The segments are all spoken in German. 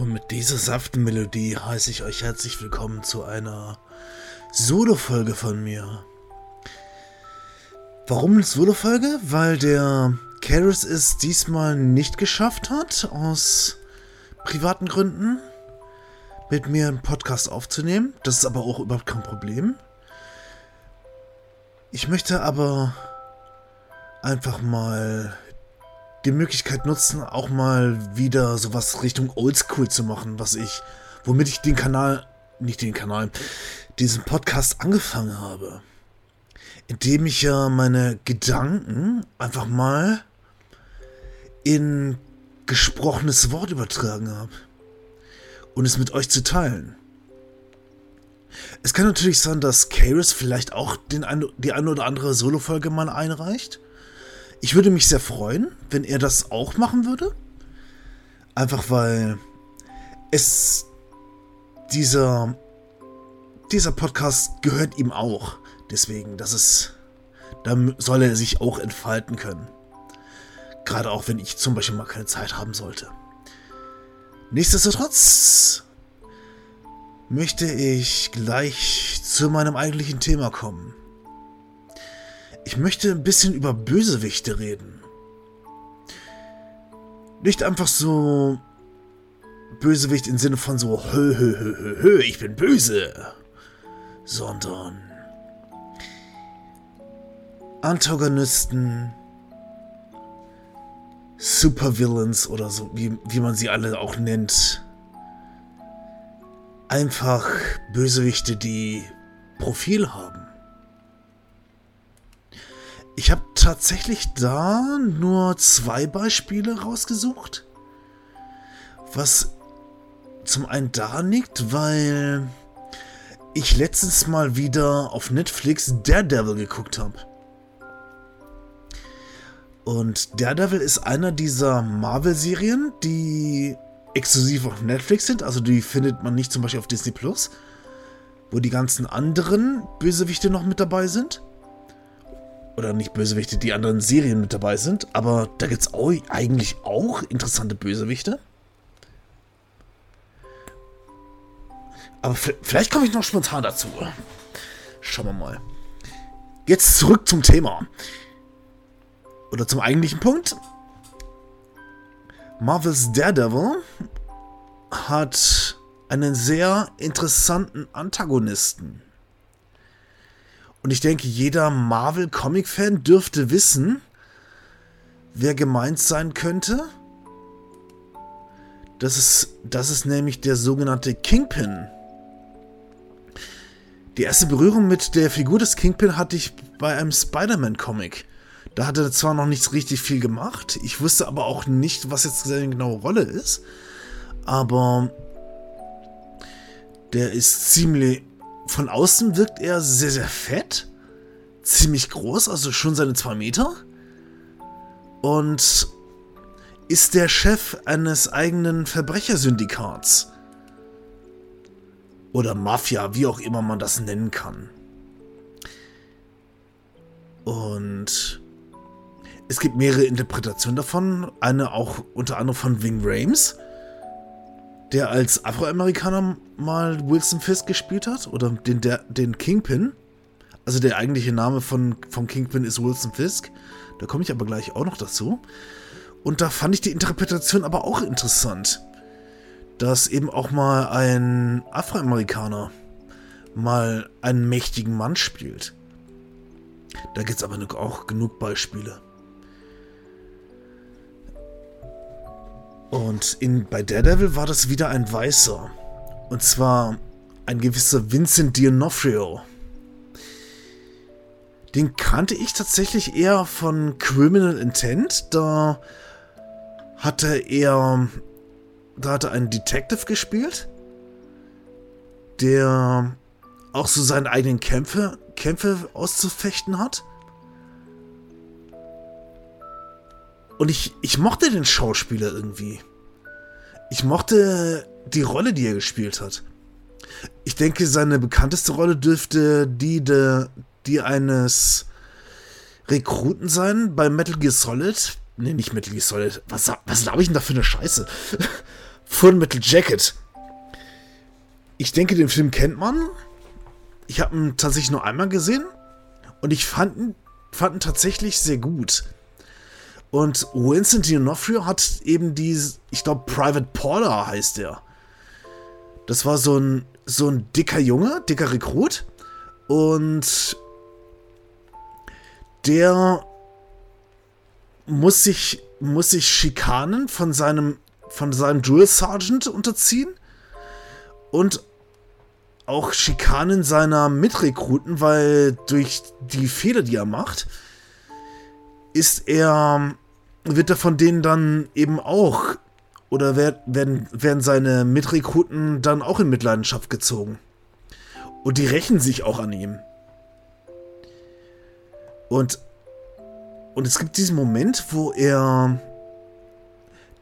Und mit dieser saften Melodie heiße ich euch herzlich willkommen zu einer Solo-Folge von mir. Warum eine Solo-Folge? Weil der Karis es diesmal nicht geschafft hat, aus privaten Gründen, mit mir einen Podcast aufzunehmen. Das ist aber auch überhaupt kein Problem. Ich möchte aber einfach mal die Möglichkeit nutzen, auch mal wieder sowas Richtung Oldschool zu machen, was ich, womit ich den Kanal, nicht den Kanal, diesen Podcast angefangen habe. Indem ich ja meine Gedanken einfach mal in gesprochenes Wort übertragen habe. Und es mit euch zu teilen. Es kann natürlich sein, dass Karis vielleicht auch den ein, die eine oder andere Solo-Folge mal einreicht. Ich würde mich sehr freuen, wenn er das auch machen würde. Einfach weil es dieser dieser Podcast gehört ihm auch. Deswegen, das ist da soll er sich auch entfalten können. Gerade auch wenn ich zum Beispiel mal keine Zeit haben sollte. Nichtsdestotrotz möchte ich gleich zu meinem eigentlichen Thema kommen. Ich möchte ein bisschen über Bösewichte reden. Nicht einfach so Bösewicht im Sinne von so hö, hö, hö, hö, hö, ich bin böse, sondern Antagonisten, Supervillains oder so, wie, wie man sie alle auch nennt. Einfach Bösewichte, die Profil haben. Ich habe tatsächlich da nur zwei Beispiele rausgesucht. Was zum einen daran liegt, weil ich letztens mal wieder auf Netflix Daredevil geguckt habe. Und Daredevil ist einer dieser Marvel-Serien, die exklusiv auf Netflix sind. Also die findet man nicht zum Beispiel auf Disney Plus, wo die ganzen anderen Bösewichte noch mit dabei sind oder nicht Bösewichte, die anderen Serien mit dabei sind, aber da gibt es eigentlich auch interessante Bösewichte. Aber vielleicht komme ich noch spontan dazu. Schauen wir mal. Jetzt zurück zum Thema. Oder zum eigentlichen Punkt. Marvel's Daredevil hat einen sehr interessanten Antagonisten. Und ich denke, jeder Marvel-Comic-Fan dürfte wissen, wer gemeint sein könnte. Das ist, das ist nämlich der sogenannte Kingpin. Die erste Berührung mit der Figur des Kingpin hatte ich bei einem Spider-Man-Comic. Da hat er zwar noch nicht richtig viel gemacht, ich wusste aber auch nicht, was jetzt seine genaue Rolle ist. Aber der ist ziemlich, von außen wirkt er sehr, sehr fett. Ziemlich groß, also schon seine zwei Meter. Und ist der Chef eines eigenen Verbrechersyndikats. Oder Mafia, wie auch immer man das nennen kann. Und es gibt mehrere Interpretationen davon. Eine auch unter anderem von Wing Rames der als Afroamerikaner mal Wilson Fisk gespielt hat oder den, der, den Kingpin. Also der eigentliche Name von, vom Kingpin ist Wilson Fisk. Da komme ich aber gleich auch noch dazu. Und da fand ich die Interpretation aber auch interessant. Dass eben auch mal ein Afroamerikaner mal einen mächtigen Mann spielt. Da gibt es aber auch genug Beispiele. Und in, bei Daredevil war das wieder ein Weißer. Und zwar ein gewisser Vincent D'Onofrio. Den kannte ich tatsächlich eher von Criminal Intent. Da hatte er. Da hatte einen Detective gespielt, der auch so seine eigenen Kämpfe, Kämpfe auszufechten hat. Und ich, ich mochte den Schauspieler irgendwie. Ich mochte die Rolle, die er gespielt hat. Ich denke, seine bekannteste Rolle dürfte die, de, die eines Rekruten sein bei Metal Gear Solid. Nee, nicht Metal Gear Solid. Was, was glaube ich denn da für eine Scheiße? Full Metal Jacket. Ich denke, den Film kennt man. Ich habe ihn tatsächlich nur einmal gesehen. Und ich fand fand ihn tatsächlich sehr gut. Und Vincent D'Onofrio hat eben die, ich glaube, Private Porter heißt der. Das war so ein, so ein dicker Junge, dicker Rekrut. Und der muss sich, muss sich Schikanen von seinem, von seinem Drill Sergeant unterziehen. Und auch Schikanen seiner Mitrekruten, weil durch die Fehler, die er macht, ist er, wird er von denen dann eben auch, oder werden, werden seine Mitrekruten dann auch in Mitleidenschaft gezogen. Und die rächen sich auch an ihm. Und, und es gibt diesen Moment, wo er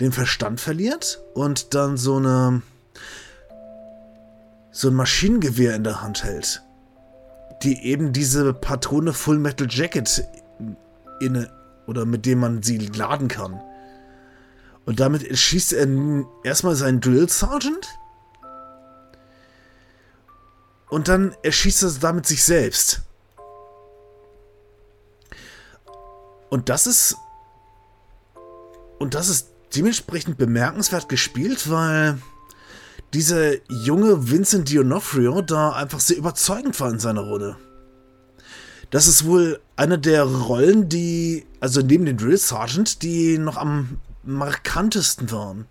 den Verstand verliert und dann so eine so ein Maschinengewehr in der Hand hält, die eben diese Patrone Full Metal Jacket inne oder mit dem man sie laden kann. Und damit schießt er erstmal seinen Drill Sergeant und dann erschießt er damit sich selbst. Und das ist. Und das ist dementsprechend bemerkenswert gespielt, weil dieser junge Vincent D'Onofrio da einfach sehr überzeugend war in seiner Rolle. Das ist wohl eine der Rollen, die, also neben den Drill Sergeant, die noch am markantesten waren.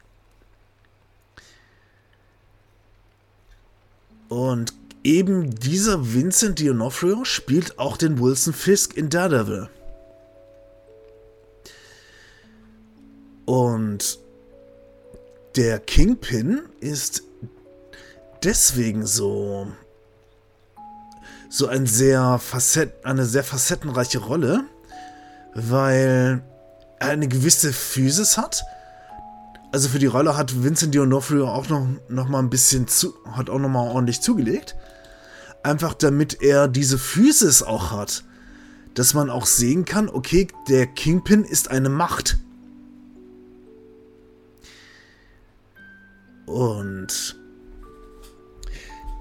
Und eben dieser Vincent D'Onofrio spielt auch den Wilson Fisk in Daredevil. Und der Kingpin ist deswegen so so ein sehr facett, eine sehr facettenreiche Rolle, weil er eine gewisse Physis hat. Also für die Rolle hat Vincent D'Onofrio auch noch, noch mal ein bisschen zu, hat auch noch mal ordentlich zugelegt. Einfach damit er diese Physis auch hat. Dass man auch sehen kann, okay, der Kingpin ist eine Macht. Und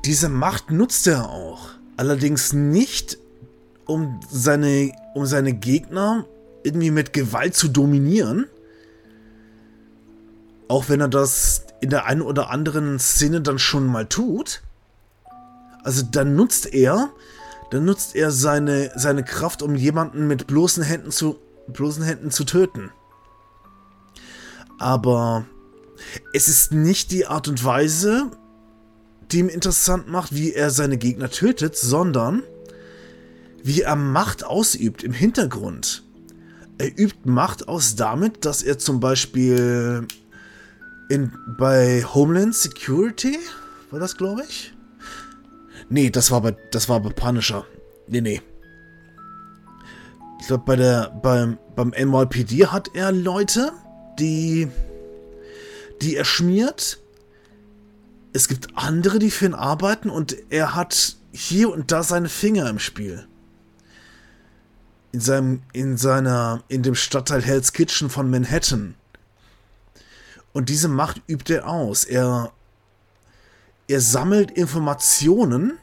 diese Macht nutzt er auch. Allerdings nicht, um seine, um seine Gegner irgendwie mit Gewalt zu dominieren. Auch wenn er das in der einen oder anderen Szene dann schon mal tut. Also dann nutzt er, dann nutzt er seine, seine Kraft, um jemanden mit bloßen Händen zu, bloßen Händen zu töten. Aber es ist nicht die Art und Weise, die ihm interessant macht, wie er seine Gegner tötet, sondern wie er Macht ausübt im Hintergrund. Er übt Macht aus damit, dass er zum Beispiel in, bei Homeland Security, war das glaube ich? Nee, das war bei, das war bei Punisher. Nee, nee. Ich glaube, bei der, beim, beim NYPD hat er Leute, die die er schmiert. Es gibt andere, die für ihn arbeiten und er hat hier und da seine Finger im Spiel. In seinem, in seiner, in dem Stadtteil Hell's Kitchen von Manhattan. Und diese Macht übt er aus. Er, er sammelt Informationen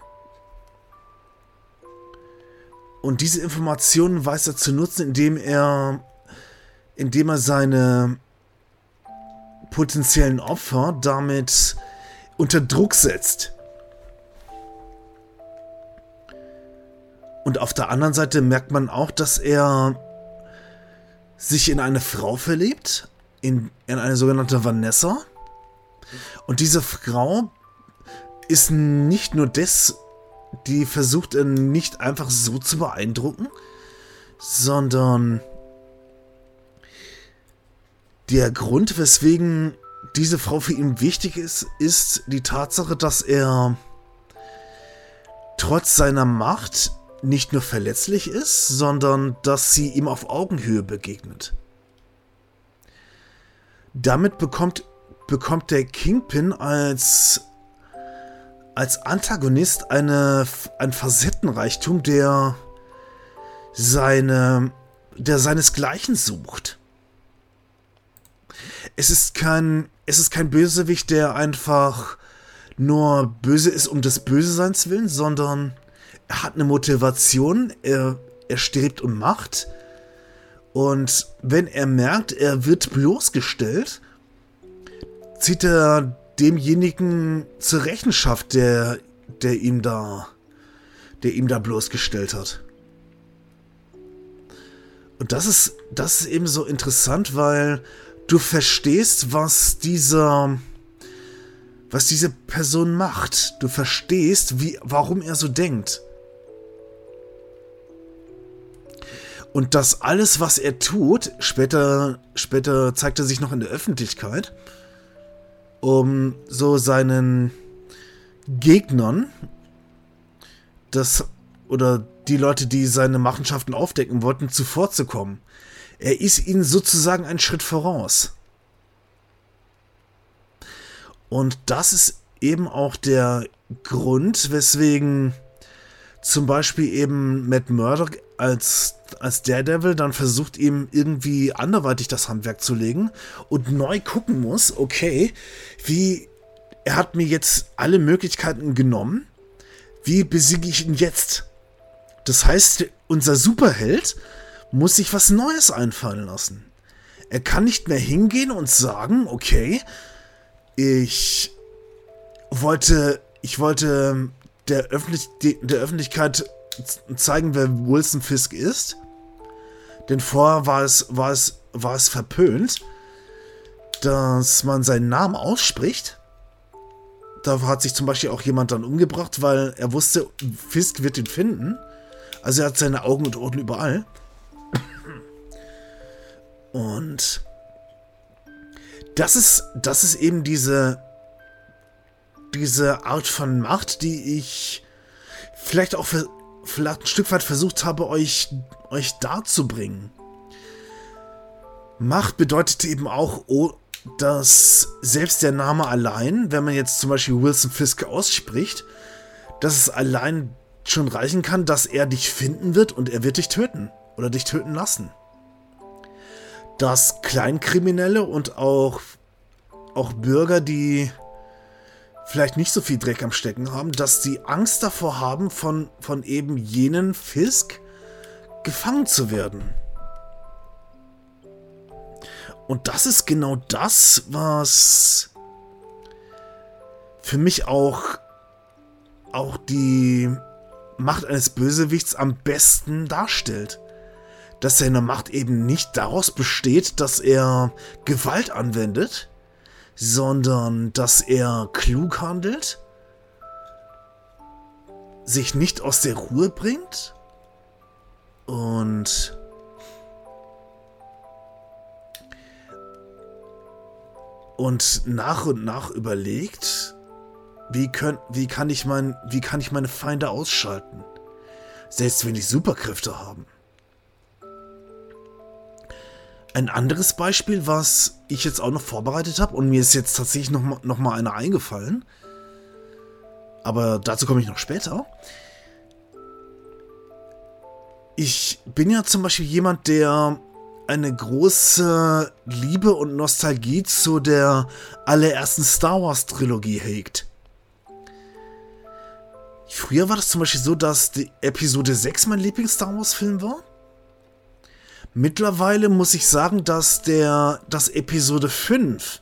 und diese Informationen weiß er zu nutzen, indem er, indem er seine potenziellen Opfer damit unter Druck setzt. Und auf der anderen Seite merkt man auch, dass er sich in eine Frau verliebt, in, in eine sogenannte Vanessa. Und diese Frau ist nicht nur das, die versucht er nicht einfach so zu beeindrucken, sondern der Grund, weswegen diese Frau für ihn wichtig ist, ist die Tatsache, dass er trotz seiner Macht nicht nur verletzlich ist, sondern dass sie ihm auf Augenhöhe begegnet. Damit bekommt, bekommt der Kingpin als, als Antagonist eine, ein Facettenreichtum, der seine, der seinesgleichen sucht. Es ist kein, es ist kein Bösewicht, der einfach nur böse ist um des Böseseins willen, sondern er hat eine Motivation, er, er strebt um Macht. Und wenn er merkt, er wird bloßgestellt, zieht er demjenigen zur Rechenschaft, der, der ihm da, der ihm da bloßgestellt hat. Und das ist, das ist eben so interessant, weil du verstehst, was dieser, was diese Person macht. Du verstehst, wie, warum er so denkt. Und das alles, was er tut, später, später zeigt er sich noch in der Öffentlichkeit, um so seinen Gegnern, das, oder die Leute, die seine Machenschaften aufdecken wollten, zuvorzukommen. Er ist ihnen sozusagen einen Schritt voraus. Und das ist eben auch der Grund, weswegen zum Beispiel eben Matt Murdock als, als Daredevil dann versucht, ihm irgendwie anderweitig das Handwerk zu legen und neu gucken muss, okay, wie, er hat mir jetzt alle Möglichkeiten genommen, wie besiege ich ihn jetzt? Das heißt, unser Superheld muss sich was Neues einfallen lassen. Er kann nicht mehr hingehen und sagen, okay, ich wollte, ich wollte der, Öffentlich der Öffentlichkeit zeigen, wer Wilson Fisk ist. Denn vorher war es, war es, war es verpönt, dass man seinen Namen ausspricht. Da hat sich zum Beispiel auch jemand dann umgebracht, weil er wusste, Fisk wird ihn finden. Also er hat seine Augen und Ohren überall. Und das ist, das ist eben diese, diese Art von Macht, die ich vielleicht auch für, vielleicht ein Stück weit versucht habe, euch, euch darzubringen. Macht bedeutet eben auch, dass selbst der Name allein, wenn man jetzt zum Beispiel Wilson Fisk ausspricht, dass es allein schon reichen kann, dass er dich finden wird und er wird dich töten oder dich töten lassen. Dass Kleinkriminelle und auch, auch Bürger, die vielleicht nicht so viel Dreck am Stecken haben, dass sie Angst davor haben, von, von eben jenen Fisk gefangen zu werden. Und das ist genau das, was für mich auch, auch die Macht eines Bösewichts am besten darstellt. Dass seine Macht eben nicht daraus besteht, dass er Gewalt anwendet, sondern dass er klug handelt, sich nicht aus der Ruhe bringt und und nach und nach überlegt, wie, können, wie, kann ich mein, wie kann ich meine Feinde ausschalten? Selbst wenn die Superkräfte haben. Ein anderes Beispiel, was ich jetzt auch noch vorbereitet habe, und mir ist jetzt tatsächlich noch mal, noch mal einer eingefallen, aber dazu komme ich noch später. Ich bin ja zum Beispiel jemand, der eine große Liebe und Nostalgie zu der allerersten Star Wars Trilogie hegt. Früher war das zum Beispiel so, dass die Episode 6 mein Lieblings-Star Wars-Film war. Mittlerweile muss ich sagen, dass der, dass Episode 5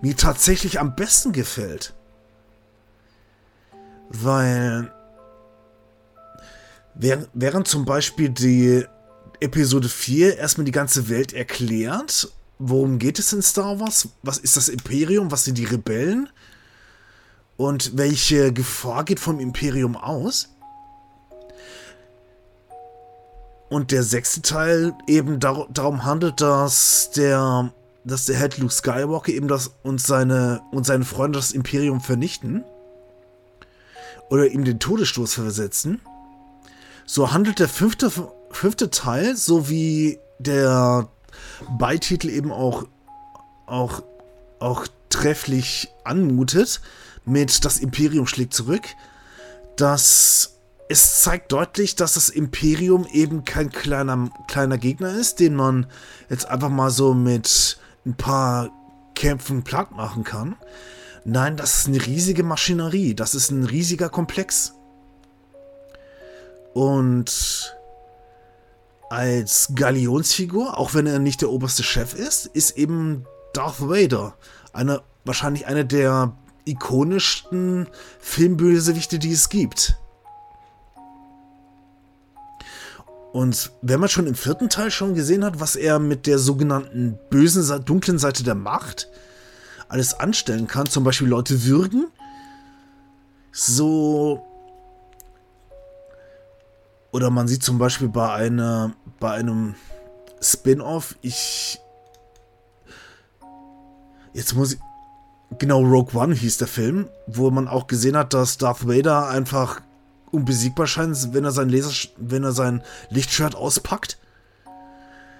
mir tatsächlich am besten gefällt. Weil während zum Beispiel die Episode 4 erstmal die ganze Welt erklärt, worum geht es in Star Wars, was ist das Imperium, was sind die Rebellen, und welche Gefahr geht vom Imperium aus? Und der sechste Teil eben dar darum handelt, dass der, dass der Head Luke Skywalker eben das und seine und seine Freunde das Imperium vernichten oder ihm den Todesstoß versetzen. So handelt der fünfte, fünfte Teil, so wie der Beititel eben auch, auch, auch trefflich anmutet, mit Das Imperium schlägt zurück, dass es zeigt deutlich, dass das Imperium eben kein kleiner, kleiner Gegner ist, den man jetzt einfach mal so mit ein paar Kämpfen platt machen kann. Nein, das ist eine riesige Maschinerie. Das ist ein riesiger Komplex. Und als Galionsfigur, auch wenn er nicht der oberste Chef ist, ist eben Darth Vader. Eine, wahrscheinlich eine der ikonischsten Filmbösewichte, die es gibt. Und wenn man schon im vierten Teil schon gesehen hat, was er mit der sogenannten bösen, dunklen Seite der Macht alles anstellen kann, zum Beispiel Leute würgen, so. Oder man sieht zum Beispiel bei einer, bei einem Spin-off, ich. Jetzt muss ich. Genau, Rogue One hieß der Film, wo man auch gesehen hat, dass Darth Vader einfach unbesiegbar scheint, wenn er sein Laser, wenn er sein Lichtschwert auspackt.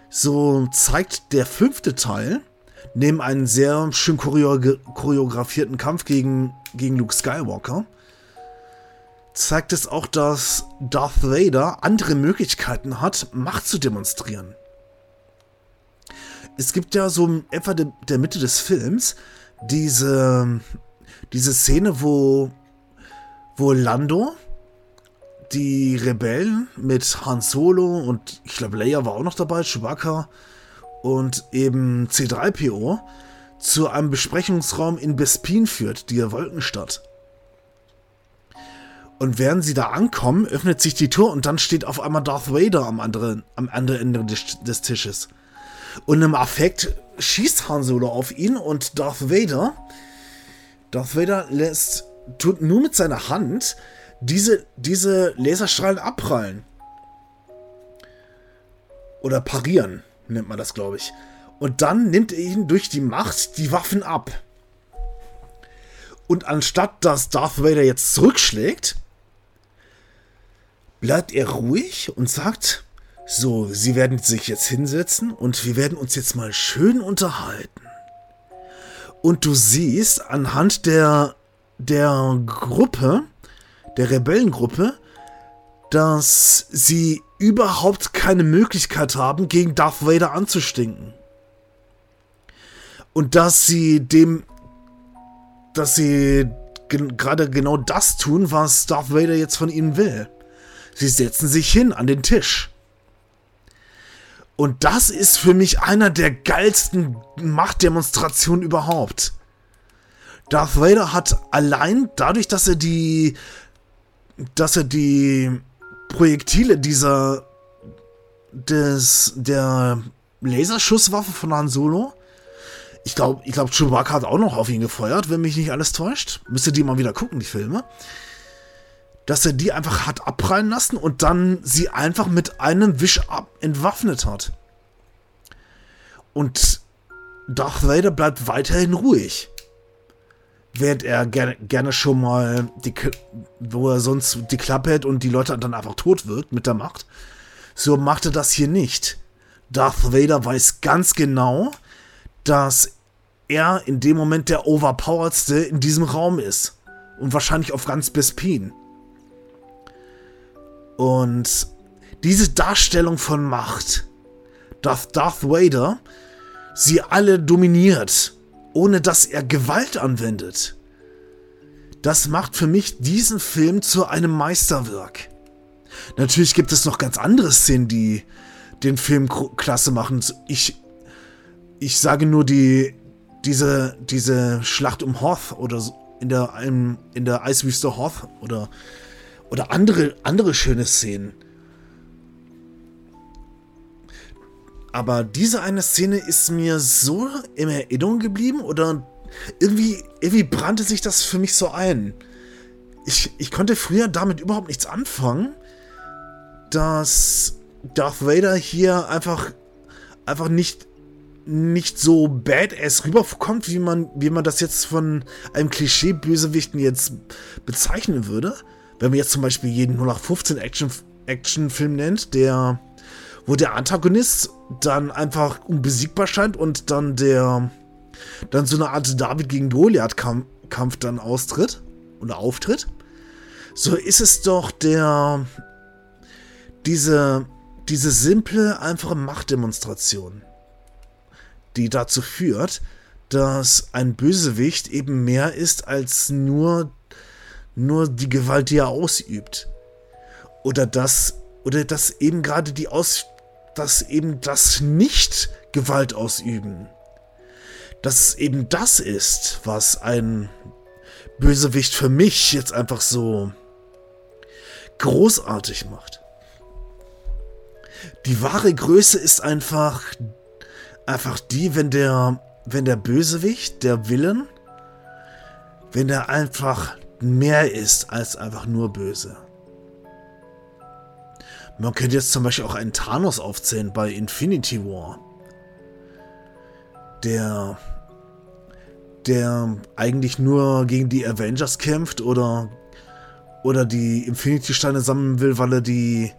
So zeigt der fünfte Teil neben einem sehr schön choreografierten Kampf gegen, gegen Luke Skywalker zeigt es auch, dass Darth Vader andere Möglichkeiten hat, Macht zu demonstrieren. Es gibt ja so etwa der, der Mitte des Films diese, diese Szene, wo, wo Lando die Rebellen mit Han Solo und ich glaube Leia war auch noch dabei, Chewbacca und eben C3PO zu einem Besprechungsraum in Bespin führt, die Wolkenstadt. Und während sie da ankommen, öffnet sich die Tür und dann steht auf einmal Darth Vader am anderen, am anderen Ende des, des Tisches. Und im Affekt schießt Han Solo auf ihn und Darth Vader, Darth Vader lässt, tut nur mit seiner Hand diese, diese Laserstrahlen abprallen. Oder parieren, nennt man das, glaube ich. Und dann nimmt er ihnen durch die Macht die Waffen ab. Und anstatt dass Darth Vader jetzt zurückschlägt, bleibt er ruhig und sagt, so, Sie werden sich jetzt hinsetzen und wir werden uns jetzt mal schön unterhalten. Und du siehst anhand der, der Gruppe, der Rebellengruppe, dass sie überhaupt keine Möglichkeit haben, gegen Darth Vader anzustinken. Und dass sie dem, dass sie gerade genau das tun, was Darth Vader jetzt von ihnen will. Sie setzen sich hin an den Tisch. Und das ist für mich einer der geilsten Machtdemonstrationen überhaupt. Darth Vader hat allein dadurch, dass er die dass er die Projektile dieser des der Laserschusswaffe von Han Solo ich glaube, ich glaube, Chewbacca hat auch noch auf ihn gefeuert, wenn mich nicht alles täuscht. Müsste die mal wieder gucken, die Filme. Dass er die einfach hat abprallen lassen und dann sie einfach mit einem Wisch ab entwaffnet hat. Und Darth Vader bleibt weiterhin ruhig während er gerne, gerne schon mal, die, wo er sonst die Klappe hält und die Leute dann einfach tot wird mit der Macht. So macht er das hier nicht. Darth Vader weiß ganz genau, dass er in dem Moment der overpoweredste in diesem Raum ist. Und wahrscheinlich auf ganz Bespin. Und diese Darstellung von Macht, dass Darth Vader sie alle dominiert ohne dass er Gewalt anwendet. Das macht für mich diesen Film zu einem Meisterwerk. Natürlich gibt es noch ganz andere Szenen, die den Film klasse machen. Ich, ich sage nur die, diese, diese Schlacht um Hoth oder in der, in, der Eiswüste Hoth oder, oder andere, andere schöne Szenen. Aber diese eine Szene ist mir so in Erinnerung geblieben oder irgendwie, irgendwie brannte sich das für mich so ein. Ich, ich konnte früher damit überhaupt nichts anfangen, dass Darth Vader hier einfach, einfach nicht, nicht so badass rüberkommt, wie man, wie man das jetzt von einem Klischee-Bösewichten jetzt bezeichnen würde. Wenn man jetzt zum Beispiel jeden 0815 Action, Actionfilm nennt, der wo der Antagonist dann einfach unbesiegbar scheint und dann der dann so eine Art David gegen Goliath Kampf dann austritt oder auftritt. So ist es doch der diese diese simple einfache Machtdemonstration, die dazu führt, dass ein Bösewicht eben mehr ist als nur, nur die Gewalt, die er ausübt. Oder dass, oder dass eben gerade die Aus, dass eben das nicht Gewalt ausüben. Dass es eben das ist, was ein Bösewicht für mich jetzt einfach so großartig macht. Die wahre Größe ist einfach, einfach die, wenn der, wenn der Bösewicht, der Willen, wenn er einfach mehr ist als einfach nur böse. Man könnte jetzt zum Beispiel auch einen Thanos aufzählen bei Infinity War. Der, der eigentlich nur gegen die Avengers kämpft oder, oder die Infinity-Steine sammeln will, weil er die,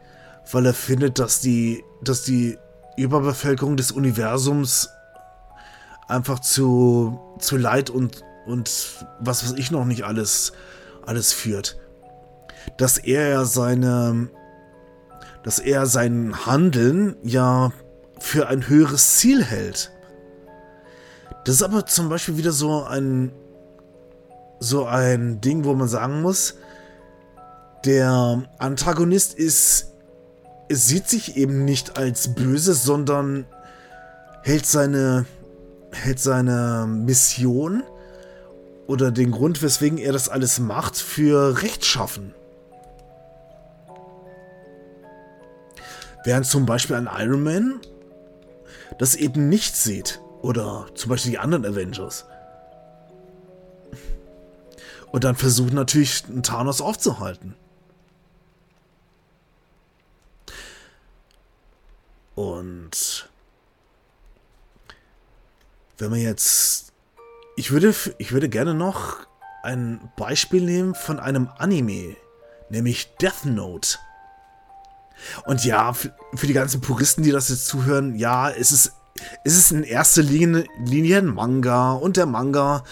weil er findet, dass die, dass die Überbevölkerung des Universums einfach zu, zu Leid und, und was weiß ich noch nicht alles, alles führt. Dass er ja seine, dass er sein Handeln ja für ein höheres Ziel hält. Das ist aber zum Beispiel wieder so ein, so ein Ding, wo man sagen muss, der Antagonist ist, sieht sich eben nicht als böse, sondern hält seine, hält seine Mission oder den Grund, weswegen er das alles macht, für rechtschaffen. Während zum Beispiel ein Iron Man das eben nicht sieht. Oder zum Beispiel die anderen Avengers. Und dann versucht natürlich Thanos aufzuhalten. Und wenn man jetzt... Ich würde, ich würde gerne noch ein Beispiel nehmen von einem Anime, nämlich Death Note. Und ja, für, die ganzen Puristen, die das jetzt zuhören, ja, es ist, es ist in erster Linie, Linie ein Manga und der Manga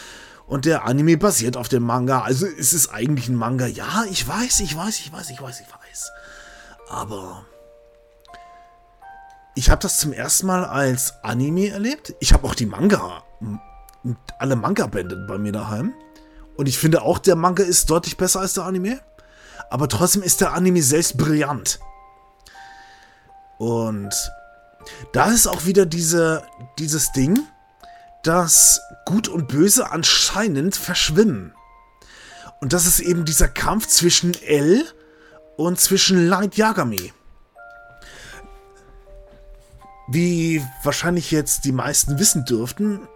und der Anime basiert auf dem Manga. Also es ist eigentlich ein Manga. Ja, ich weiß, ich weiß, ich weiß, ich weiß, ich weiß. Aber ich habe das zum ersten Mal als Anime erlebt. Ich habe auch die Manga, alle Manga-Bände bei mir daheim. Und ich finde auch, der Manga ist deutlich besser als der Anime. Aber trotzdem ist der Anime selbst brillant. Und da ist auch wieder diese, dieses Ding, dass Gut und Böse anscheinend verschwimmen. Und das ist eben dieser Kampf zwischen L und zwischen Light Yagami. Wie wahrscheinlich jetzt die meisten wissen dürften,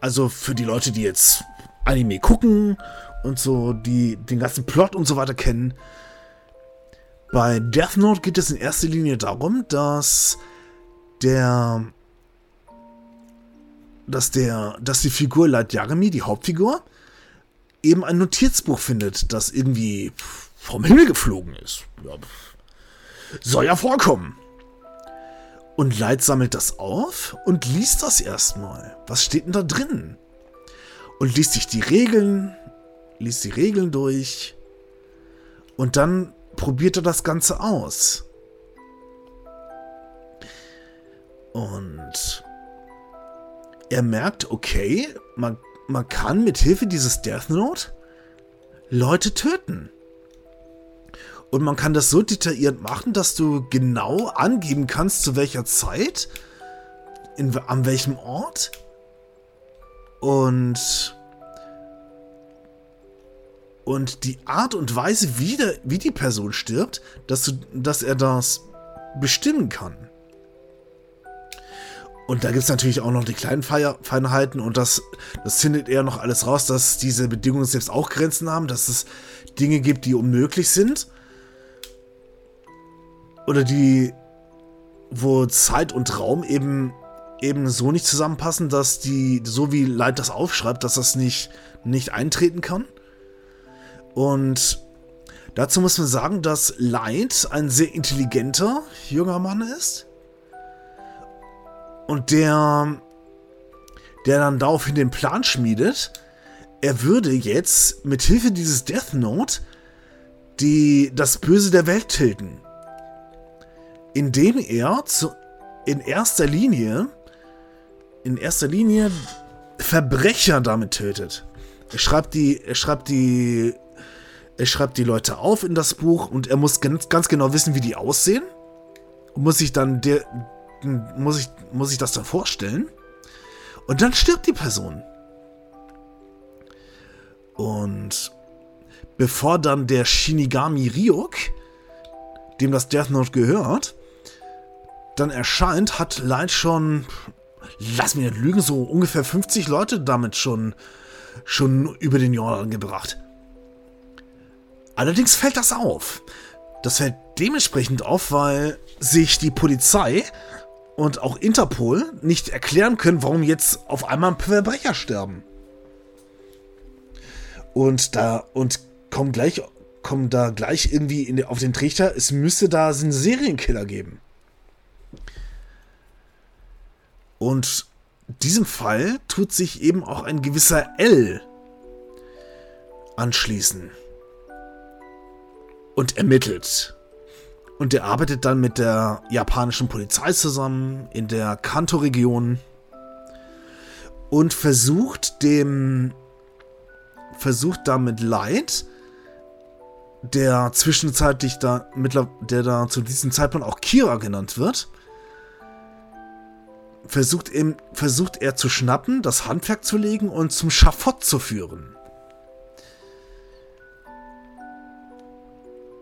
also für die Leute, die jetzt Anime gucken und so, die den ganzen Plot und so weiter kennen, bei Death Note geht es in erster Linie darum, dass der dass der dass die Figur Light Yagami, die Hauptfigur, eben ein Notizbuch findet, das irgendwie vom Himmel geflogen ist. Ja, soll ja vorkommen. Und Light sammelt das auf und liest das erstmal. Was steht denn da drin? Und liest sich die Regeln, liest die Regeln durch. Und dann probiert er das Ganze aus. Und er merkt, okay, man, man kann mit Hilfe dieses Death Note Leute töten. Und man kann das so detailliert machen, dass du genau angeben kannst, zu welcher Zeit, in, an welchem Ort. Und und die Art und Weise, wie, der, wie die Person stirbt, dass, du, dass er das bestimmen kann. Und da gibt es natürlich auch noch die kleinen Feinheiten und das, das findet er noch alles raus, dass diese Bedingungen selbst auch Grenzen haben, dass es Dinge gibt, die unmöglich sind. Oder die, wo Zeit und Raum eben, eben so nicht zusammenpassen, dass die, so wie Light das aufschreibt, dass das nicht, nicht eintreten kann. Und dazu muss man sagen, dass Light ein sehr intelligenter junger Mann ist. Und der, der dann daraufhin den Plan schmiedet, er würde jetzt mit Hilfe dieses Death Note die, das Böse der Welt tilgen. Indem er zu, in erster Linie, in erster Linie Verbrecher damit tötet. Er schreibt die, er schreibt die, er schreibt die Leute auf in das Buch und er muss ganz, ganz genau wissen, wie die aussehen. Und muss sich dann der, muss ich, muss ich das dann vorstellen. Und dann stirbt die Person. Und bevor dann der Shinigami Ryuk, dem das Death Note gehört, dann erscheint, hat Light schon, lass mich nicht lügen, so ungefähr 50 Leute damit schon, schon über den Jordan gebracht. Allerdings fällt das auf. Das fällt dementsprechend auf, weil sich die Polizei und auch Interpol nicht erklären können, warum jetzt auf einmal Verbrecher sterben. Und da und kommen gleich kommen da gleich irgendwie in, auf den Trichter, es müsste da einen Serienkiller geben. Und diesem Fall tut sich eben auch ein gewisser L anschließen und ermittelt. Und er arbeitet dann mit der japanischen Polizei zusammen in der Kanto-Region und versucht dem versucht damit Light, der zwischenzeitlich da der da zu diesem Zeitpunkt auch Kira genannt wird, versucht, ihm, versucht er zu schnappen, das Handwerk zu legen und zum Schafott zu führen.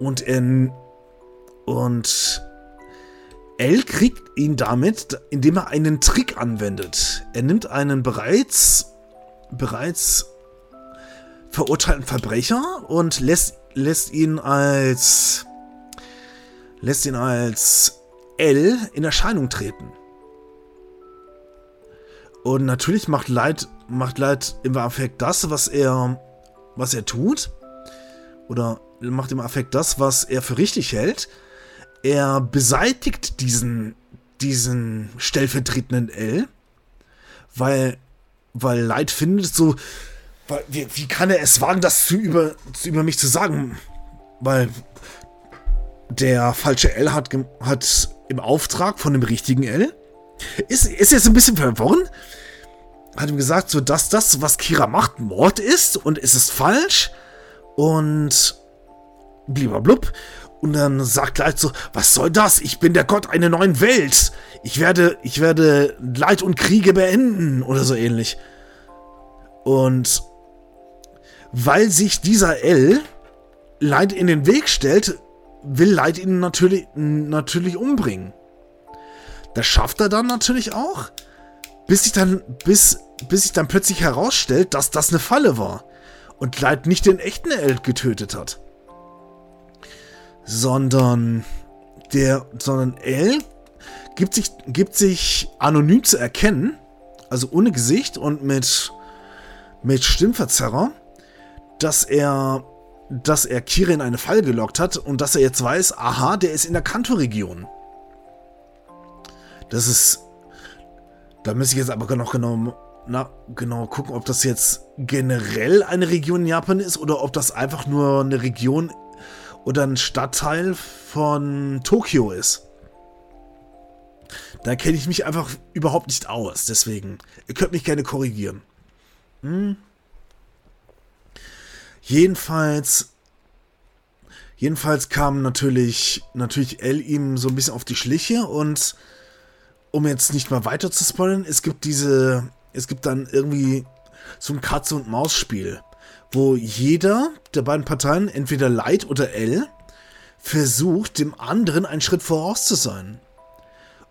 Und er und L kriegt ihn damit, indem er einen Trick anwendet. Er nimmt einen bereits, bereits verurteilten Verbrecher und lässt, lässt ihn als lässt ihn als L in Erscheinung treten. Und natürlich macht Light, macht Light im Affekt das, was er, was er tut. Oder macht im Affekt das, was er für richtig hält er beseitigt diesen, diesen stellvertretenden L, weil, weil Light findet so, weil, wie, wie kann er es wagen, das zu über, zu über mich zu sagen? Weil der falsche L hat, hat im Auftrag von dem richtigen L, ist, ist jetzt ein bisschen verworren, hat ihm gesagt, so dass das, was Kira macht, Mord ist und es ist falsch und blub. Und dann sagt Leid so, was soll das? Ich bin der Gott einer neuen Welt. Ich werde, ich werde Leid und Kriege beenden oder so ähnlich. Und weil sich dieser L Leid in den Weg stellt, will Leid ihn natürlich, natürlich umbringen. Das schafft er dann natürlich auch, bis sich dann, bis, bis sich dann plötzlich herausstellt, dass das eine Falle war und Leid nicht den echten L getötet hat sondern der, sondern L gibt sich, gibt sich anonym zu erkennen, also ohne Gesicht und mit, mit Stimmverzerrer, dass er, dass er Kira in eine Falle gelockt hat und dass er jetzt weiß, aha, der ist in der Kanto-Region. Das ist, da müsste ich jetzt aber noch genau, na, genau gucken, ob das jetzt generell eine Region in Japan ist oder ob das einfach nur eine Region oder ein Stadtteil von Tokio ist. Da kenne ich mich einfach überhaupt nicht aus. Deswegen, ihr könnt mich gerne korrigieren. Hm. Jedenfalls, jedenfalls kam natürlich, natürlich L ihm so ein bisschen auf die Schliche und um jetzt nicht mal weiter zu spoilern, es gibt diese, es gibt dann irgendwie so ein Katze- und Maus-Spiel wo jeder der beiden Parteien, entweder Light oder L, versucht, dem anderen einen Schritt voraus zu sein.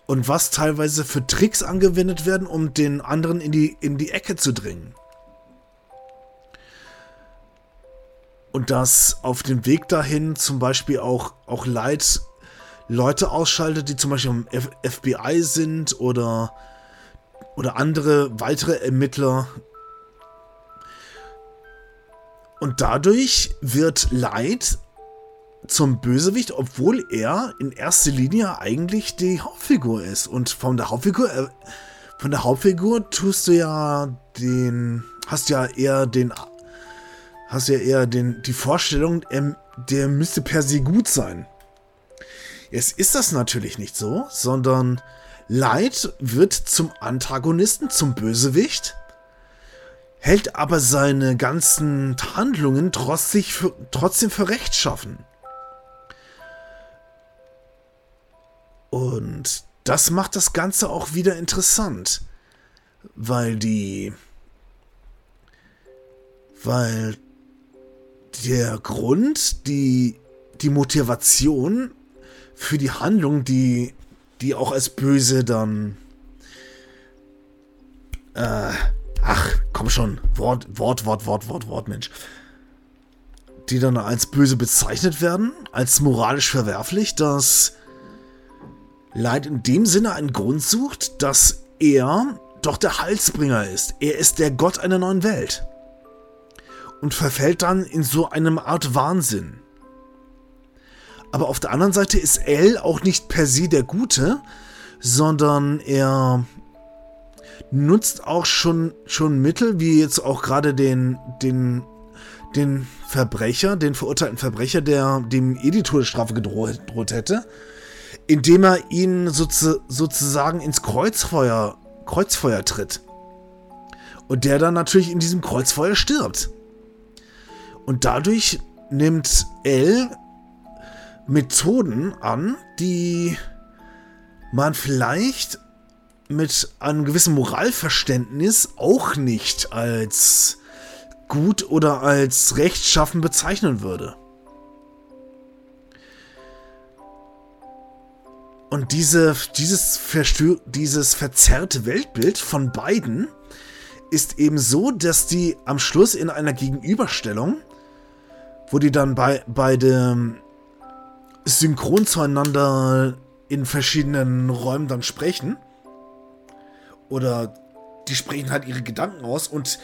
Und was teilweise für Tricks angewendet werden, um den anderen in die, in die Ecke zu drängen. Und dass auf dem Weg dahin zum Beispiel auch, auch Light Leute ausschaltet, die zum Beispiel im F FBI sind oder, oder andere weitere Ermittler, und dadurch wird Light zum Bösewicht, obwohl er in erster Linie eigentlich die Hauptfigur ist. Und von der Hauptfigur, äh, von der Hauptfigur tust du ja den, hast ja eher den, hast ja eher den, die Vorstellung, er, der müsste per se gut sein. Jetzt ist das natürlich nicht so, sondern Light wird zum Antagonisten, zum Bösewicht hält aber seine ganzen Handlungen trotzdem für, trotzdem für rechtschaffen. Und das macht das Ganze auch wieder interessant, weil die, weil der Grund, die, die Motivation für die Handlung, die, die auch als böse dann, äh, ach, komm schon, Wort, Wort, Wort, Wort, Wort, Wort, Mensch, die dann als böse bezeichnet werden, als moralisch verwerflich, dass Leid in dem Sinne einen Grund sucht, dass er doch der Halsbringer ist. Er ist der Gott einer neuen Welt. Und verfällt dann in so eine Art Wahnsinn. Aber auf der anderen Seite ist L auch nicht per se der Gute, sondern er nutzt auch schon, schon Mittel, wie jetzt auch gerade den, den, den Verbrecher, den verurteilten Verbrecher, der dem eh die Todesstrafe gedroht, gedroht hätte, indem er ihn sozu sozusagen ins Kreuzfeuer, Kreuzfeuer tritt. Und der dann natürlich in diesem Kreuzfeuer stirbt. Und dadurch nimmt L Methoden an, die man vielleicht mit einem gewissen Moralverständnis auch nicht als gut oder als rechtschaffen bezeichnen würde. Und diese, dieses, Verstö dieses verzerrte Weltbild von beiden ist eben so, dass die am Schluss in einer Gegenüberstellung, wo die dann bei, beide synchron zueinander in verschiedenen Räumen dann sprechen, oder die sprechen halt ihre Gedanken aus und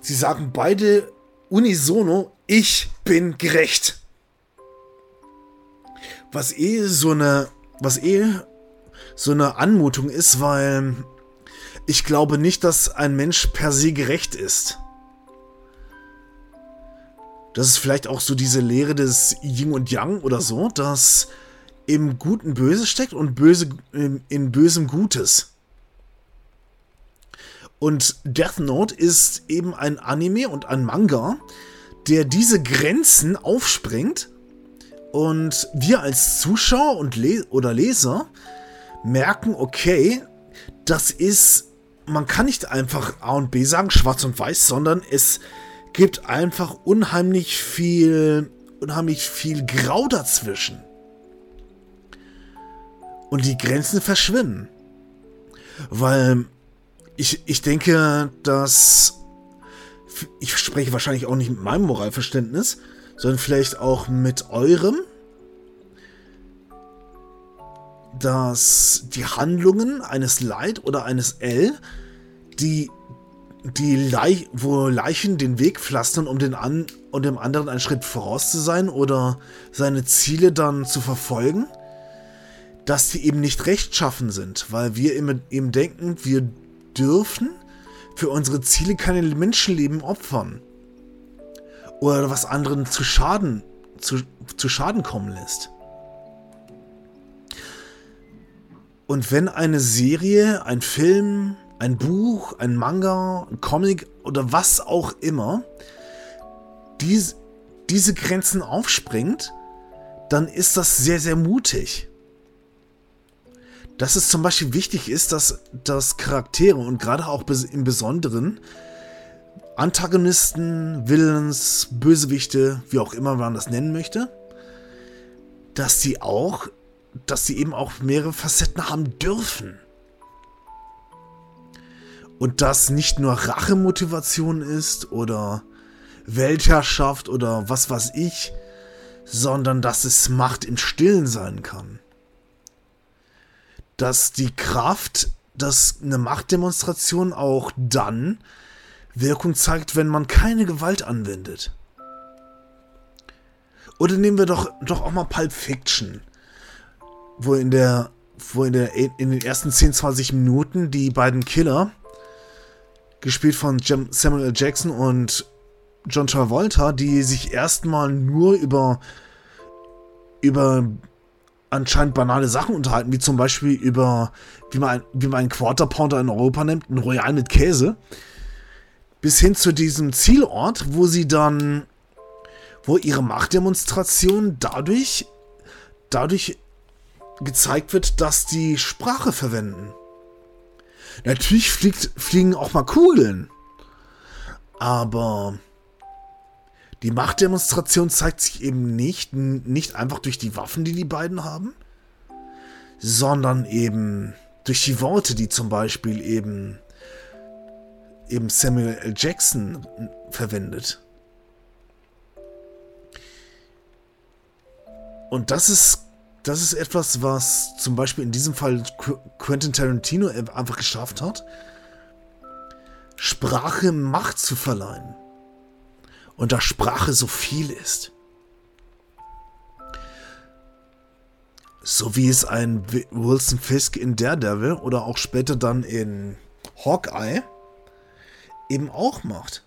sie sagen beide unisono, ich bin gerecht. Was eh so eine was eh so eine Anmutung ist, weil ich glaube nicht, dass ein Mensch per se gerecht ist. Das ist vielleicht auch so diese Lehre des Yin und Yang oder so, dass im Guten Böse steckt und Böse in, in Bösem Gutes. Und Death Note ist eben ein Anime und ein Manga, der diese Grenzen aufspringt und wir als Zuschauer und Le oder Leser merken, okay, das ist, man kann nicht einfach A und B sagen, schwarz und weiß, sondern es gibt einfach unheimlich viel, unheimlich viel Grau dazwischen. Und die Grenzen verschwimmen. Weil ich, ich denke, dass ich spreche wahrscheinlich auch nicht mit meinem Moralverständnis, sondern vielleicht auch mit eurem, dass die Handlungen eines Light oder eines L, die, die Leich, wo Leichen den Weg pflastern, um, den an, um dem anderen einen Schritt voraus zu sein oder seine Ziele dann zu verfolgen, dass die eben nicht rechtschaffen sind, weil wir eben, eben denken, wir dürfen für unsere Ziele keine Menschenleben opfern oder was anderen zu Schaden, zu, zu Schaden kommen lässt. Und wenn eine Serie, ein Film, ein Buch, ein Manga, ein Comic oder was auch immer dies, diese Grenzen aufspringt, dann ist das sehr, sehr mutig. Dass es zum Beispiel wichtig ist, dass, dass Charaktere und gerade auch im Besonderen Antagonisten, Villains, Bösewichte, wie auch immer man das nennen möchte, dass sie auch, dass sie eben auch mehrere Facetten haben dürfen. Und das nicht nur Rachemotivation ist oder Weltherrschaft oder was weiß ich, sondern dass es Macht im Stillen sein kann. Dass die Kraft, dass eine Machtdemonstration auch dann Wirkung zeigt, wenn man keine Gewalt anwendet. Oder nehmen wir doch, doch auch mal Pulp Fiction, wo in der, wo in der, in den ersten 10, 20 Minuten die beiden Killer, gespielt von Samuel L. Jackson und John Travolta, die sich erstmal nur über, über anscheinend banale Sachen unterhalten, wie zum Beispiel über, wie man, wie man einen Quarter Pounder in Europa nimmt, ein Royal mit Käse bis hin zu diesem Zielort, wo sie dann, wo ihre Machtdemonstration dadurch, dadurch gezeigt wird, dass die Sprache verwenden. Natürlich fliegt, fliegen auch mal Kugeln. Aber die Machtdemonstration zeigt sich eben nicht, nicht einfach durch die Waffen, die die beiden haben, sondern eben durch die Worte, die zum Beispiel eben, eben Samuel L. Jackson verwendet. Und das ist das ist etwas, was zum Beispiel in diesem Fall Quentin Tarantino einfach geschafft hat, Sprache Macht zu verleihen. Und da Sprache so viel ist. So wie es ein Wilson Fisk in Daredevil oder auch später dann in Hawkeye eben auch macht.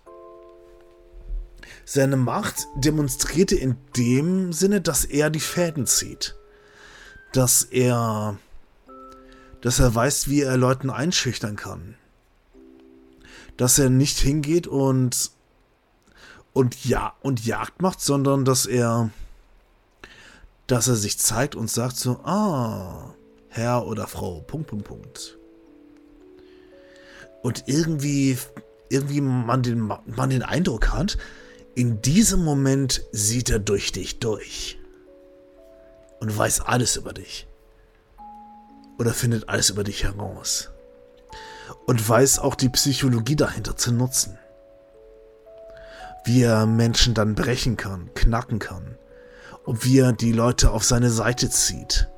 Seine Macht demonstrierte in dem Sinne, dass er die Fäden zieht dass er, dass er weiß, wie er Leuten einschüchtern kann. Dass er nicht hingeht und und ja und Jagd macht, sondern dass er dass er sich zeigt und sagt so, ah, Herr oder Frau, Punkt, Punkt, Punkt. Und irgendwie, irgendwie man den, man den Eindruck hat, in diesem Moment sieht er durch dich durch und weiß alles über dich. Oder findet alles über dich heraus. Und weiß auch die Psychologie dahinter zu nutzen. Wie er Menschen dann brechen kann, knacken kann. Und wie er die Leute auf seine Seite zieht.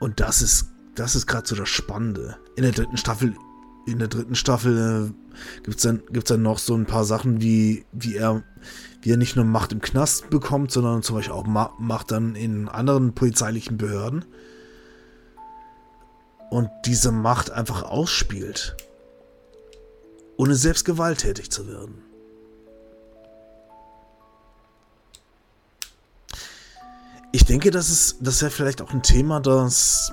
Und das ist, das ist gerade so das Spannende. In der dritten Staffel, in der dritten Staffel äh, gibt es dann, gibt's dann noch so ein paar Sachen, wie, wie er wie er nicht nur Macht im Knast bekommt, sondern zum Beispiel auch Macht dann in anderen polizeilichen Behörden. Und diese Macht einfach ausspielt, ohne selbst gewalttätig zu werden. Ich denke, das ist, das wäre vielleicht auch ein Thema, das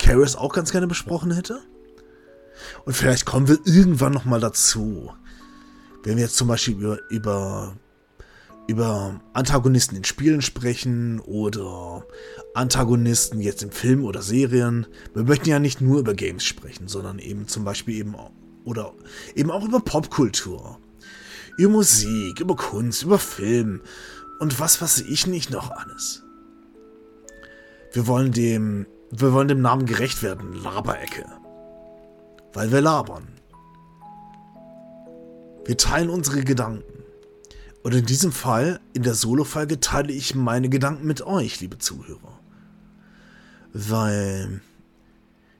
Karis auch ganz gerne besprochen hätte. Und vielleicht kommen wir irgendwann nochmal dazu. Wenn wir jetzt zum Beispiel über, über über Antagonisten in Spielen sprechen oder Antagonisten jetzt in Filmen oder Serien. Wir möchten ja nicht nur über Games sprechen, sondern eben zum Beispiel eben oder eben auch über Popkultur, über Musik, über Kunst, über Film und was weiß ich nicht noch alles. Wir wollen dem, wir wollen dem Namen gerecht werden, Laberecke. Weil wir labern. Wir teilen unsere Gedanken. Und in diesem Fall, in der Solo-Folge, teile ich meine Gedanken mit euch, liebe Zuhörer. Weil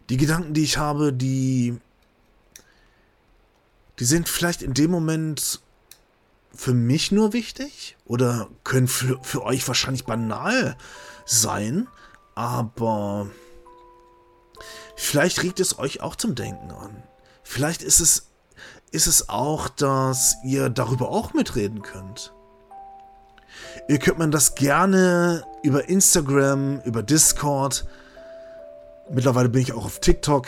die Gedanken, die ich habe, die, die sind vielleicht in dem Moment für mich nur wichtig oder können für, für euch wahrscheinlich banal sein, aber vielleicht regt es euch auch zum Denken an. Vielleicht ist es ist es auch, dass ihr darüber auch mitreden könnt. Ihr könnt mir das gerne über Instagram, über Discord, mittlerweile bin ich auch auf TikTok,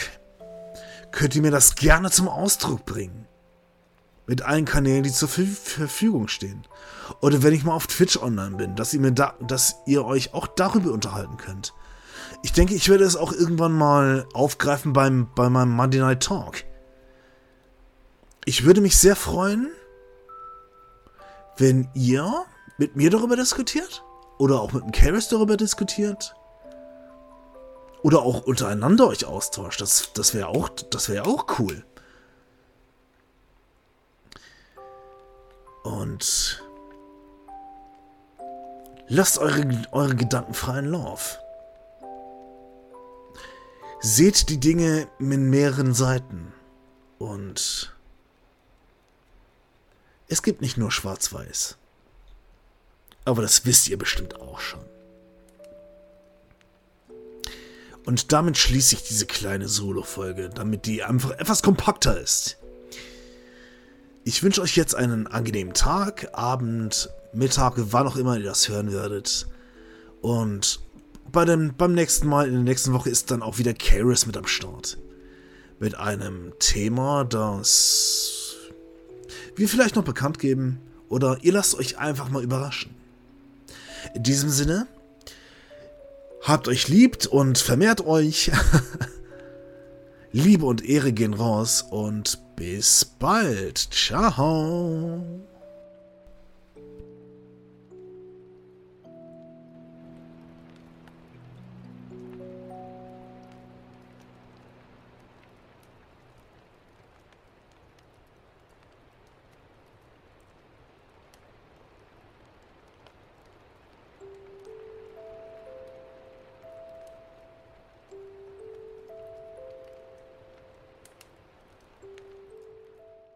könnt ihr mir das gerne zum Ausdruck bringen. Mit allen Kanälen, die zur Verfügung stehen. Oder wenn ich mal auf Twitch online bin, dass ihr, mir da, dass ihr euch auch darüber unterhalten könnt. Ich denke, ich werde es auch irgendwann mal aufgreifen beim, bei meinem Monday Night Talk ich würde mich sehr freuen, wenn ihr mit mir darüber diskutiert oder auch mit dem Karis darüber diskutiert oder auch untereinander euch austauscht. Das, das wäre auch, das wäre auch cool. Und lasst eure, eure Gedanken freien Lauf. Seht die Dinge mit mehreren Seiten und es gibt nicht nur Schwarz-Weiß. Aber das wisst ihr bestimmt auch schon. Und damit schließe ich diese kleine Solo-Folge, damit die einfach etwas kompakter ist. Ich wünsche euch jetzt einen angenehmen Tag, Abend, Mittag, wann auch immer ihr das hören werdet. Und bei dem, beim nächsten Mal, in der nächsten Woche ist dann auch wieder Karis mit am Start. mit einem Thema, das wir vielleicht noch bekannt geben oder ihr lasst euch einfach mal überraschen. In diesem Sinne, habt euch liebt und vermehrt euch. Liebe und Ehre gehen raus und bis bald. Ciao.